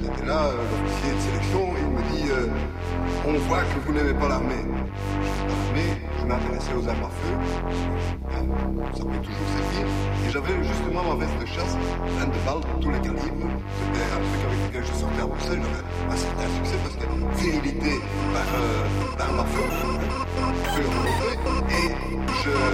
J'étais là, euh, l'officier de sélection, il me dit euh, On voit que vous n'aimez pas l'armée. L'armée, je m'intéressais aux armes à feu, Euh, ça peut toujours servir, et j'avais justement ma veste de chasse, pleine de balles tous les calibres. C'était un truc avec lequel je sortais à Bruxelles, j'avais un certain succès parce que virilité par euh, l'arme à feu, feu et je.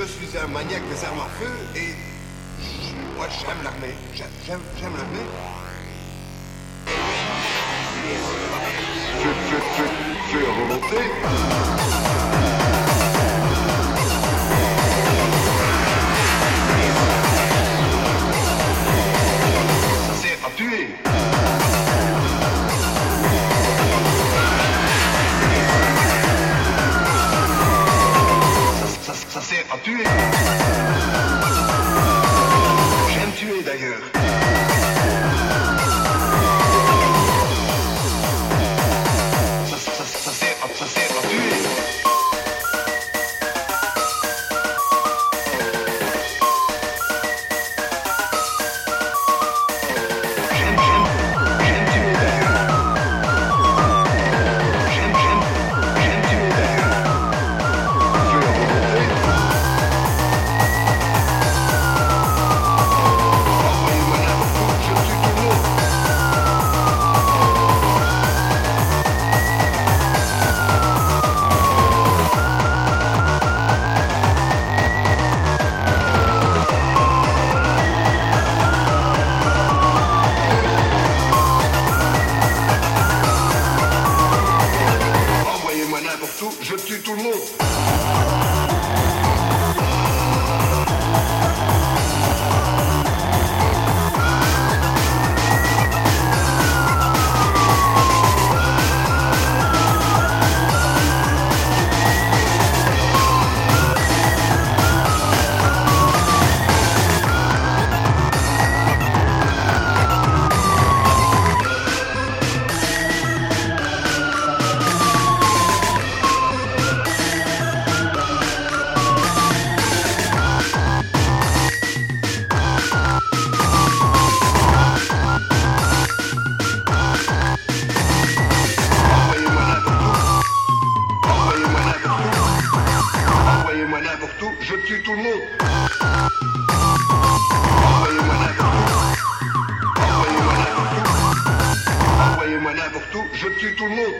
Je suis un maniaque des armes à feu et moi j'aime l'armée, j'aime, l'armée. Je, je, je, J'aime tuer d'ailleurs. Je tue tout le monde. Envoyez-moi n'importe où. Envoyez-moi n'importe où. Envoyez-moi n'importe où, je tue tout le monde.